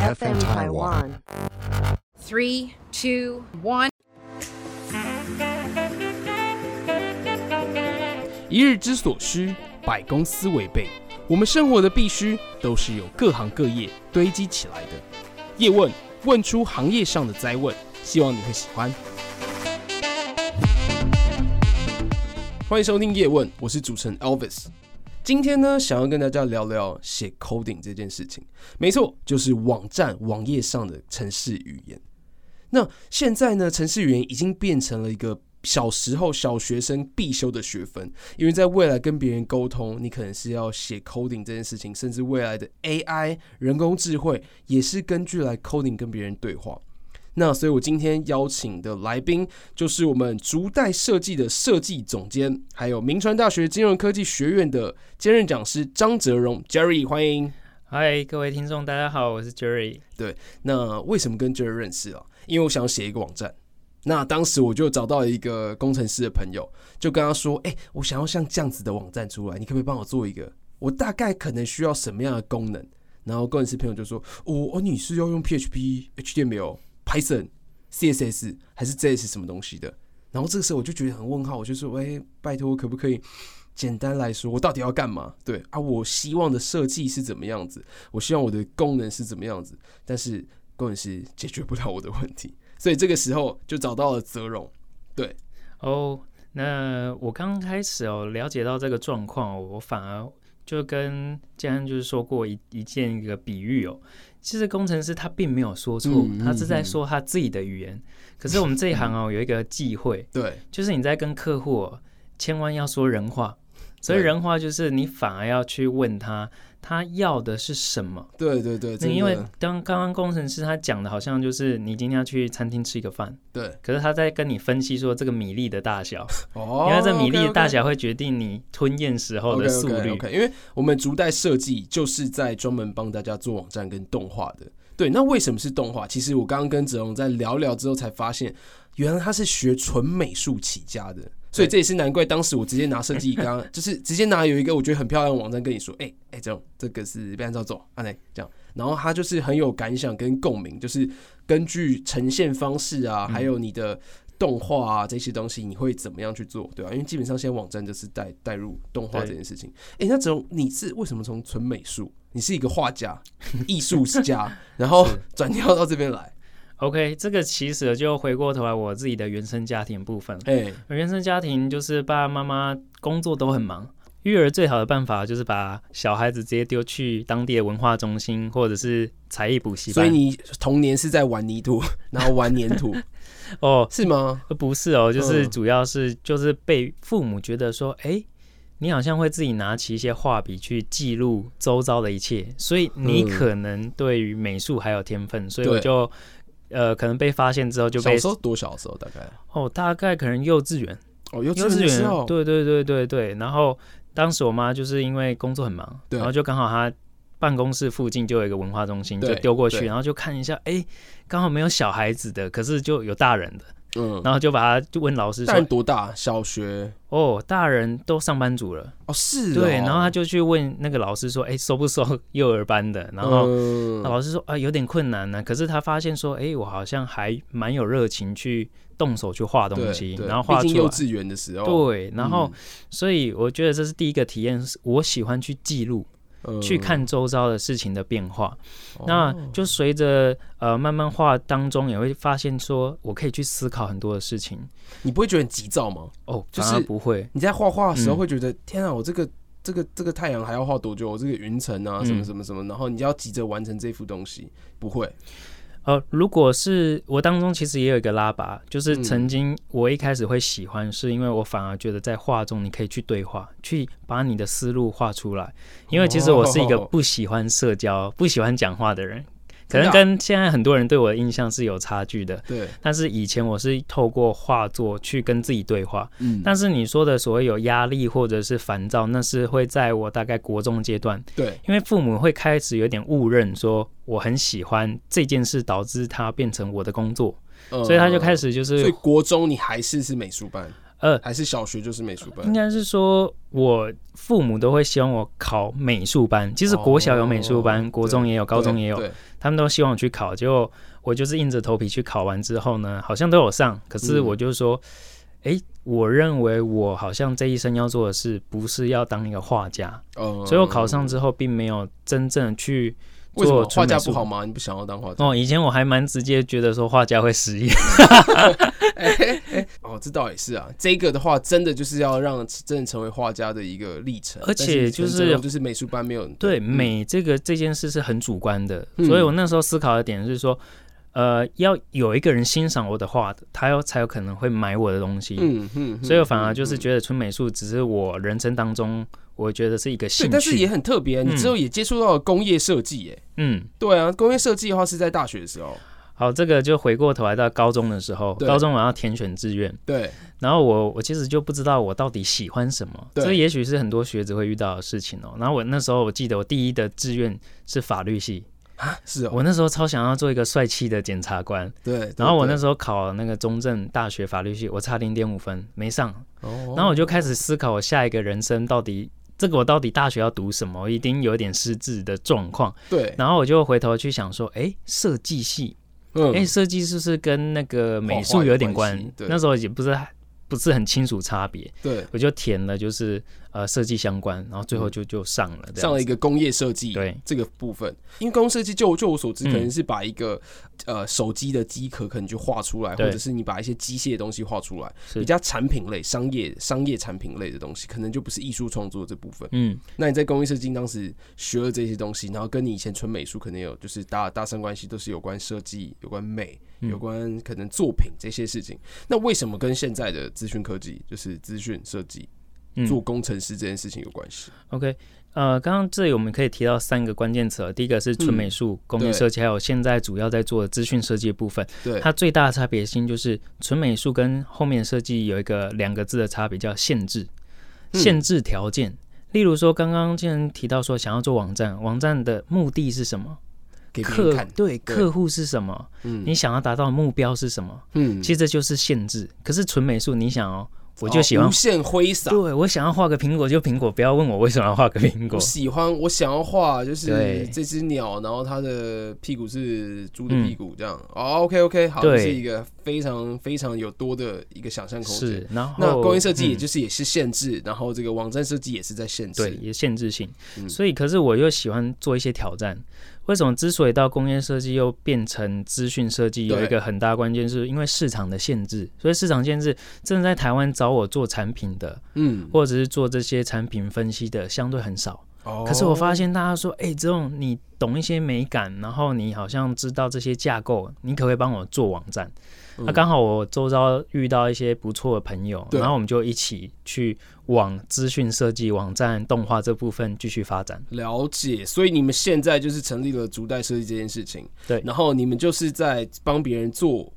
FM Taiwan. Three, two, one. 一日之所需，百公司为备。我们生活的必须，都是由各行各业堆积起来的。叶问，问出行业上的灾问，希望你会喜欢。欢迎收听叶问，我是主持人 Elvis。今天呢，想要跟大家聊聊写 coding 这件事情。没错，就是网站、网页上的程式语言。那现在呢，程式语言已经变成了一个小时候小学生必修的学分，因为在未来跟别人沟通，你可能是要写 coding 这件事情，甚至未来的 AI 人工智慧也是根据来 coding 跟别人对话。那所以，我今天邀请的来宾就是我们竹代设计的设计总监，还有明传大学金融科技学院的兼任讲师张泽荣 Jerry，欢迎。嗨，各位听众，大家好，我是 Jerry。对，那为什么跟 Jerry 认识啊？因为我想写一个网站。那当时我就找到了一个工程师的朋友，就跟他说：“哎、欸，我想要像这样子的网站出来，你可不可以帮我做一个？我大概可能需要什么样的功能？”然后工程师朋友就说：“哦，哦，你是要用 PHP、HTML。” Python、CSS 还是 JS 什么东西的？然后这个时候我就觉得很问号，我就说：“喂，拜托，可不可以简单来说，我到底要干嘛？对啊，我希望的设计是怎么样子？我希望我的功能是怎么样子？但是工程师解决不了我的问题，所以这个时候就找到了泽荣。对，哦，那我刚开始哦了解到这个状况，我反而就跟建安就是说过一一件一个比喻哦。其实工程师他并没有说错，嗯，他是在说他自己的语言。嗯、可是我们这一行哦，有一个忌讳，对，就是你在跟客户千万要说人话。所以人话就是你反而要去问他，他要的是什么？对对对，因为当刚刚工程师他讲的好像就是你今天要去餐厅吃一个饭，对。可是他在跟你分析说这个米粒的大小，哦，因为这米粒的大小会决定你吞咽时候的速率。Okay, okay, okay, 因为我们竹代设计就是在专门帮大家做网站跟动画的。对，那为什么是动画？其实我刚刚跟哲荣在聊聊之后才发现，原来他是学纯美术起家的。所以这也是难怪，当时我直接拿设计，刚 刚就是直接拿有一个我觉得很漂亮的网站跟你说，哎、欸、哎，这样这个是被按照走，啊，来这样，然后他就是很有感想跟共鸣，就是根据呈现方式啊，还有你的动画啊这些东西，你会怎么样去做，对吧、啊？因为基本上现在网站就是带带入动画这件事情。哎、欸，那这种你是为什么从纯美术，你是一个画家、艺术家，然后转跳到这边来？OK，这个其实就回过头来我自己的原生家庭部分。哎，原生家庭就是爸爸妈妈工作都很忙，育儿最好的办法就是把小孩子直接丢去当地的文化中心或者是才艺补习班。所以你童年是在玩泥土，然后玩粘土 哦？是吗？不是哦，就是主要是就是被父母觉得说，哎，你好像会自己拿起一些画笔去记录周遭的一切，所以你可能对于美术还有天分，所以我就。呃，可能被发现之后就被小时候多小的时候大概哦，大概可能幼稚园哦，幼稚园哦，对对对对对。然后当时我妈就是因为工作很忙，然后就刚好她办公室附近就有一个文化中心，就丢过去，然后就看一下，哎，刚好没有小孩子的，可是就有大人的。嗯，然后就把他就问老师说：“大人多大？小学哦，大人都上班族了哦，是哦。对，然后他就去问那个老师说：‘哎，收不收幼儿班的？’然后、嗯、老师说：‘啊，有点困难呢、啊。’可是他发现说：‘哎，我好像还蛮有热情去动手去画东西，然后画出来。’幼稚园的时候，对，然后、嗯、所以我觉得这是第一个体验，我喜欢去记录。去看周遭的事情的变化，嗯、那就随着呃慢慢画当中，也会发现说，我可以去思考很多的事情。你不会觉得很急躁吗？哦，就是不会。你在画画的时候会觉得，嗯、天啊，我这个这个这个太阳还要画多久？我这个云层啊，什么什么什么，然后你要急着完成这幅东西，不会。呃，如果是我当中其实也有一个拉拔，就是曾经我一开始会喜欢，是因为我反而觉得在画中你可以去对话，去把你的思路画出来。因为其实我是一个不喜欢社交、不喜欢讲话的人。可能跟现在很多人对我的印象是有差距的，对。但是以前我是透过画作去跟自己对话，嗯。但是你说的所谓有压力或者是烦躁，那是会在我大概国中阶段，对。因为父母会开始有点误认，说我很喜欢这件事，导致它变成我的工作，所以他就开始就是。所以国中你还是是美术班？呃，还是小学就是美术班？应该是说，我父母都会希望我考美术班。其实国小有美术班，哦、国中也有，高中也有，他们都希望我去考。结果我就是硬着头皮去考完之后呢，好像都有上。可是我就说，哎、我认为我好像这一生要做的事，不是要当一个画家。哦，所以我考上之后，并没有真正去。为什么画家不好吗？你不想要当画家？哦，以前我还蛮直接觉得说画家会失业。哦，这倒也是啊。这个的话，真的就是要让真的成为画家的一个历程。而且就是就是美术班没有对美这个这件事是很主观的，所以我那时候思考的点是说，呃，要有一个人欣赏我的画，他要才有可能会买我的东西。嗯嗯，所以我反而就是觉得纯美术只是我人生当中。我觉得是一个兴趣，但是也很特别。你之后也接触到了工业设计，耶。嗯，对啊，工业设计的话是在大学的时候。好，这个就回过头来到高中的时候，高中我要填选志愿，对。然后我我其实就不知道我到底喜欢什么，这也许是很多学子会遇到的事情哦。然后我那时候我记得我第一的志愿是法律系啊，是哦。我那时候超想要做一个帅气的检察官，对。然后我那时候考那个中正大学法律系，我差零点五分没上，哦然后我就开始思考我下一个人生到底。这个我到底大学要读什么？我一定有点失智的状况。对，然后我就回头去想说，哎，设计系，嗯，哎，设计是不是跟那个美术有点关？对，那时候也不是不是很清楚差别。对，我就填了，就是。呃，设计相关，然后最后就就上了，上了一个工业设计，对。这个部分，因为工业设计就就我所知，可能是把一个呃手机的机壳可能就画出来，或者是你把一些机械的东西画出来，比较产品类、商业商业产品类的东西，可能就不是艺术创作这部分。嗯，那你在工业设计当时学了这些东西，然后跟你以前纯美术可能有就是搭搭上关系，都是有关设计、有关美、有关可能作品这些事情。那为什么跟现在的资讯科技，就是资讯设计？做工程师这件事情有关系。OK，呃，刚刚这里我们可以提到三个关键词，第一个是纯美术、工业设计，还有现在主要在做的资讯设计的部分。对，它最大的差别性就是纯美术跟后面设计有一个两个字的差别，叫限制、限制条件。例如说，刚刚既然提到说想要做网站，网站的目的是什么？给客看。对，客户是什么？嗯，你想要达到的目标是什么？嗯，其实这就是限制。可是纯美术，你想哦。我就喜欢、哦、无限挥洒，对，我想要画个苹果就苹果，不要问我为什么要画个苹果。我喜欢，我想要画就是这只鸟，然后它的屁股是猪的屁股，这样。哦、嗯 oh,，OK OK，好，这是一个非常非常有多的一个想象空间。是，然后那工业设计也就是也是限制，嗯、然后这个网站设计也是在限制，对，也限制性。嗯、所以，可是我又喜欢做一些挑战。为什么之所以到工业设计又变成资讯设计，有一个很大关键，是因为市场的限制。所以市场限制，真的在台湾找我做产品的，嗯，或者是做这些产品分析的，相对很少。哦。可是我发现大家说，哎，这种你懂一些美感，然后你好像知道这些架构，你可不可以帮我做网站？那刚好我周遭遇到一些不错的朋友，然后我们就一起去往资讯设计、网站动画这部分继续发展。了解，所以你们现在就是成立了逐代设计这件事情。对，然后你们就是在帮别人做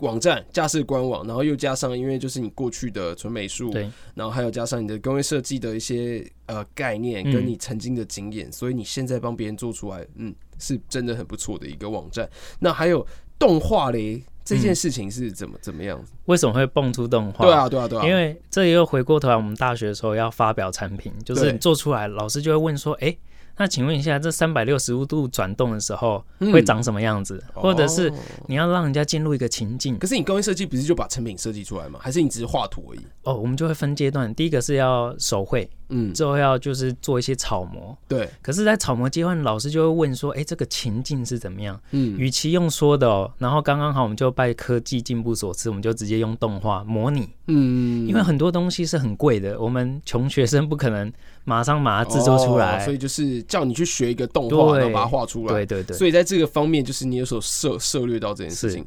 网站、架设官网，然后又加上因为就是你过去的纯美术，对，然后还有加上你的工业设计的一些呃概念跟你曾经的经验，所以你现在帮别人做出来，嗯，是真的很不错的一个网站。那还有动画嘞？这件事情是怎么怎么样子？为什么会蹦出动画？对啊，对啊，对啊！因为这又回过头来，我们大学的时候要发表产品，就是做出来，老师就会问说：“哎。”那请问一下，这三百六十五度转动的时候会长什么样子？嗯、或者是你要让人家进入一个情境？可是你工业设计不是就把成品设计出来吗？还是你只是画图而已？哦，我们就会分阶段，第一个是要手绘，嗯，之后要就是做一些草模，对。可是，在草模阶段，老师就会问说：“哎、欸，这个情境是怎么样？”嗯，与其用说的哦，然后刚刚好，我们就拜科技进步所赐，我们就直接用动画模拟。嗯，因为很多东西是很贵的，我们穷学生不可能马上把它制作出来，哦，所以就是叫你去学一个动画，然后把它画出来。对对对。所以在这个方面，就是你有所涉涉略到这件事情。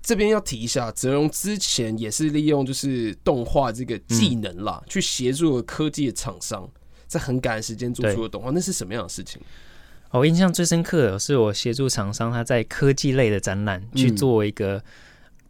这边要提一下，泽荣之前也是利用就是动画这个技能啦，嗯、去协助了科技的厂商，在很赶的时间做出了动画。那是什么样的事情？我印象最深刻的是我协助厂商他在科技类的展览去做一个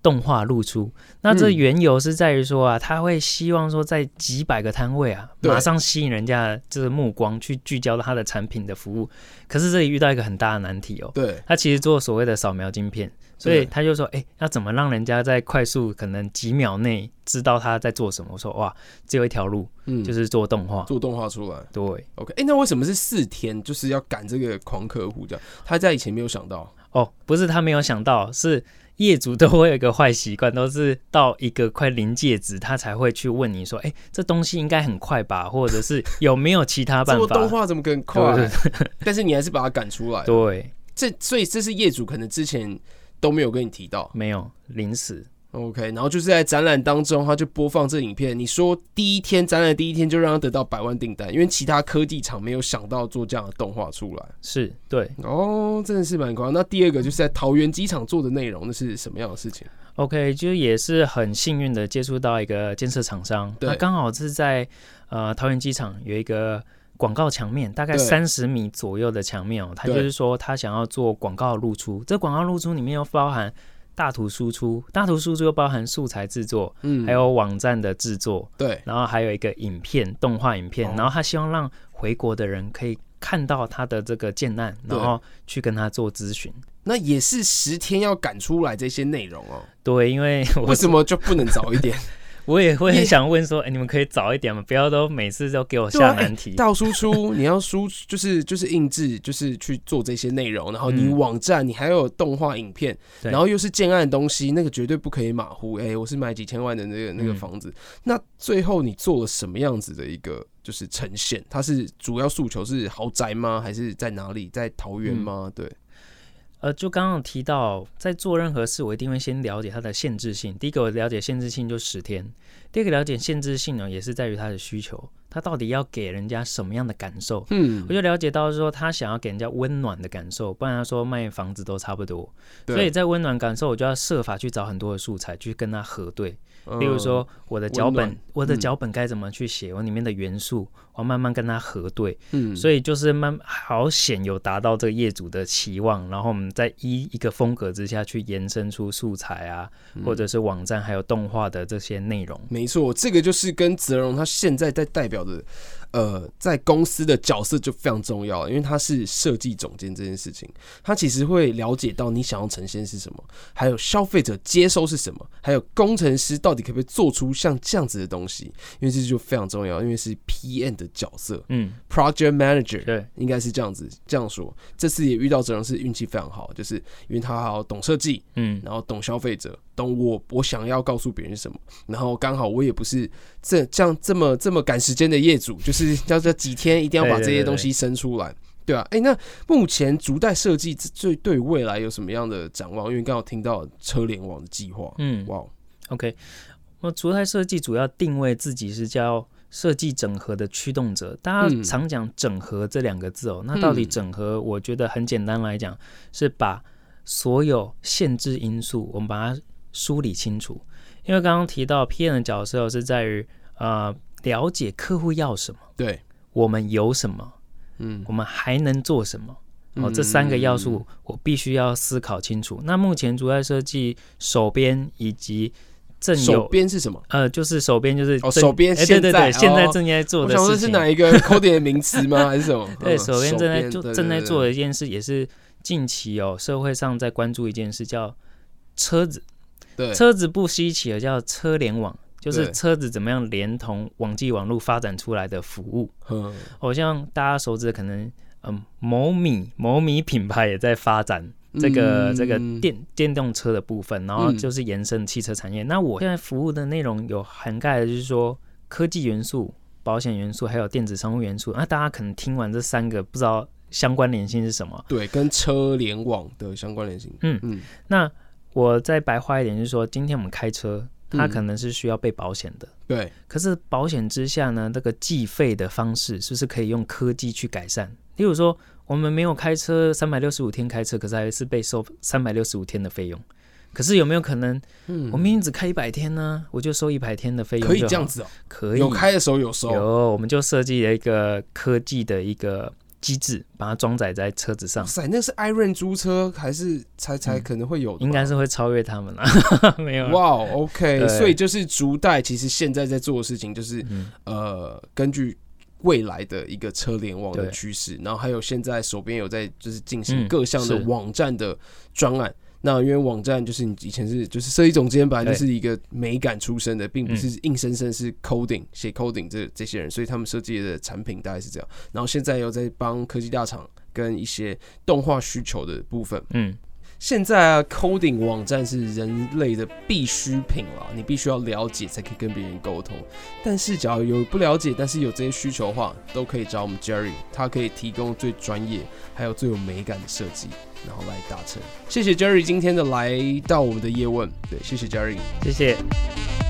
动画露出。那这缘由是在于说啊，他会希望说在几百个摊位啊，马上吸引人家的这个目光去聚焦他的产品的服务。可是这里遇到一个很大的难题哦，对，他其实做所谓的扫描晶片。所以他就说：“哎、欸，要怎么让人家在快速可能几秒内知道他在做什么？”我说：“哇，只有一条路，嗯，就是做动画，做动画出来。”对，OK。哎、欸，那为什么是四天？就是要赶这个狂客户这样？他在以前没有想到哦，不是他没有想到，是业主都会有一个坏习惯，都是到一个快临界值，他才会去问你说：“哎、欸，这东西应该很快吧？或者是有没有其他办法？”做 动画怎么更快？但是你还是把它赶出来。对，这所以这是业主可能之前。都没有跟你提到，没有临时，OK，然后就是在展览当中，他就播放这影片。你说第一天展览第一天就让他得到百万订单，因为其他科技厂没有想到做这样的动画出来，是对哦，真的是蛮夸张。那第二个就是在桃园机场做的内容，那是什么样的事情？OK，就也是很幸运的接触到一个建设厂商，那刚好是在呃桃园机场有一个。广告墙面大概三十米左右的墙面哦，他就是说他想要做广告露出，这广告露出里面又包含大图输出，大图输出又包含素材制作，嗯，还有网站的制作，对，然后还有一个影片动画影片，然后他希望让回国的人可以看到他的这个建案，然后去跟他做咨询。那也是十天要赶出来这些内容哦。对，因为为什么就不能早一点？我也会很想问说，哎、欸，你们可以早一点吗？不要都每次都给我下难题。到输、出，你要输 就是就是印制，就是去做这些内容，然后你网站你还有动画影片，嗯、然后又是建案的东西，那个绝对不可以马虎。哎、欸，我是买几千万的那个那个房子，嗯、那最后你做了什么样子的一个就是呈现？它是主要诉求是豪宅吗？还是在哪里？在桃园吗？嗯、对。呃，就刚刚提到，在做任何事，我一定会先了解它的限制性。第一个，我了解限制性就十天；第二个，了解限制性呢，也是在于它的需求，它到底要给人家什么样的感受。嗯，我就了解到说，他想要给人家温暖的感受，不然他说卖房子都差不多。所以在温暖感受，我就要设法去找很多的素材去跟他核对。例如说，我的脚本，我的脚本该怎么去写？我里面的元素，我慢慢跟他核对。嗯，所以就是慢好险有达到这个业主的期望，然后我们在一一个风格之下去延伸出素材啊，或者是网站还有动画的这些内容。没错，这个就是跟泽荣他现在在代表的。呃，在公司的角色就非常重要，因为他是设计总监这件事情，他其实会了解到你想要呈现是什么，还有消费者接收是什么，还有工程师到底可不可以做出像这样子的东西，因为这就非常重要，因为是 PM 的角色，嗯，Project Manager，对，应该是这样子这样说。这次也遇到这种是运气非常好，就是因为他好懂设计，嗯，然后懂消费者。懂我，我想要告诉别人什么，然后刚好我也不是这这样这么这么赶时间的业主，就是叫这几天一定要把这些东西生出来，对啊，哎，那目前逐代设计最对未来有什么样的展望？因为刚好听到车联网的计划，嗯，哇，OK，我逐代设计主要定位自己是叫设计整合的驱动者，大家常讲整合这两个字哦，那到底整合？我觉得很简单来讲，是把所有限制因素，我们把它。梳理清楚，因为刚刚提到 PM 的角色是在于呃了解客户要什么，对，我们有什么，嗯，我们还能做什么，哦，这三个要素我必须要思考清楚。嗯、那目前主要设计手边以及正手边是什么？呃，就是手边就是哦，手边、欸、对对对，现在正在做的事情，我想说是哪一个 coding 的名词吗？还是什么？对，手边正在做正在做的一件事，也是近期哦社会上在关注一件事，叫车子。对车子不稀奇的，叫车联网，就是车子怎么样连同网际网络发展出来的服务。嗯，好像大家熟知的可能，嗯，某米某米品牌也在发展这个、嗯、这个电电动车的部分，然后就是延伸汽车产业。嗯、那我现在服务的内容有涵盖的就是说科技元素、保险元素，还有电子商务元素。那大家可能听完这三个，不知道相关联性是什么？对，跟车联网的相关联性。嗯嗯，那。我再白话一点，就是说，今天我们开车，它可能是需要被保险的。嗯、对。可是保险之下呢，这个计费的方式是不是可以用科技去改善？例如说，我们没有开车三百六十五天开车，可是还是被收三百六十五天的费用。可是有没有可能，嗯我明明只开一百天呢，我就收一百天的费用？可以这样子哦。可以。有开的时候有收。有，我们就设计了一个科技的一个机制，把它装载在车子上。哇塞，那是 iRent 租车还是才才可能会有的？应该是会超越他们啦。没有。哇、wow，OK，所以就是逐代，其实现在在做的事情就是，嗯、呃，根据未来的一个车联网的趋势，然后还有现在手边有在就是进行各项的网站的专案。嗯那因为网站就是你以前是就是设计总监，本来就是一个美感出身的，并不是硬生生是 coding 写 coding 这这些人，所以他们设计的产品大概是这样。然后现在又在帮科技大厂跟一些动画需求的部分，嗯。现在啊，coding 网站是人类的必需品了，你必须要了解才可以跟别人沟通。但是，只要有不了解，但是有这些需求的话，都可以找我们 Jerry，他可以提供最专业还有最有美感的设计，然后来达成。谢谢 Jerry 今天的来到我们的叶问，对，谢谢 Jerry，谢谢。